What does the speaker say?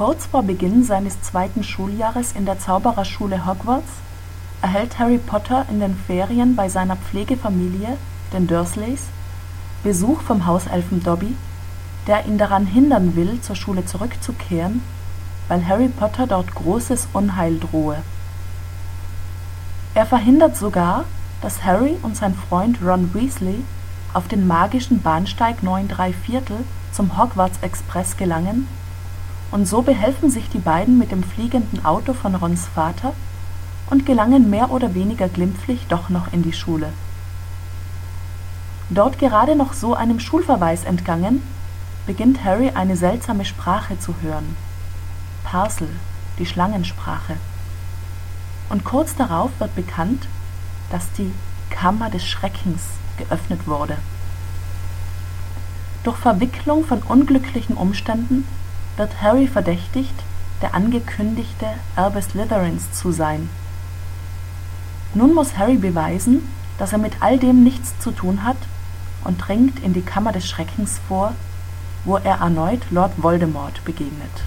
Kurz vor Beginn seines zweiten Schuljahres in der Zaubererschule Hogwarts erhält Harry Potter in den Ferien bei seiner Pflegefamilie, den Dursleys, Besuch vom Hauselfen Dobby, der ihn daran hindern will, zur Schule zurückzukehren, weil Harry Potter dort großes Unheil drohe. Er verhindert sogar, dass Harry und sein Freund Ron Weasley auf den magischen Bahnsteig 9 3/4 zum Hogwarts-Express gelangen, und so behelfen sich die beiden mit dem fliegenden Auto von Rons Vater und gelangen mehr oder weniger glimpflich doch noch in die Schule. Dort gerade noch so einem Schulverweis entgangen, beginnt Harry eine seltsame Sprache zu hören. Parsel, die Schlangensprache. Und kurz darauf wird bekannt, dass die Kammer des Schreckens geöffnet wurde. Durch Verwicklung von unglücklichen Umständen wird Harry verdächtigt, der angekündigte Erbe Slytherins zu sein. Nun muss Harry beweisen, dass er mit all dem nichts zu tun hat und dringt in die Kammer des Schreckens vor, wo er erneut Lord Voldemort begegnet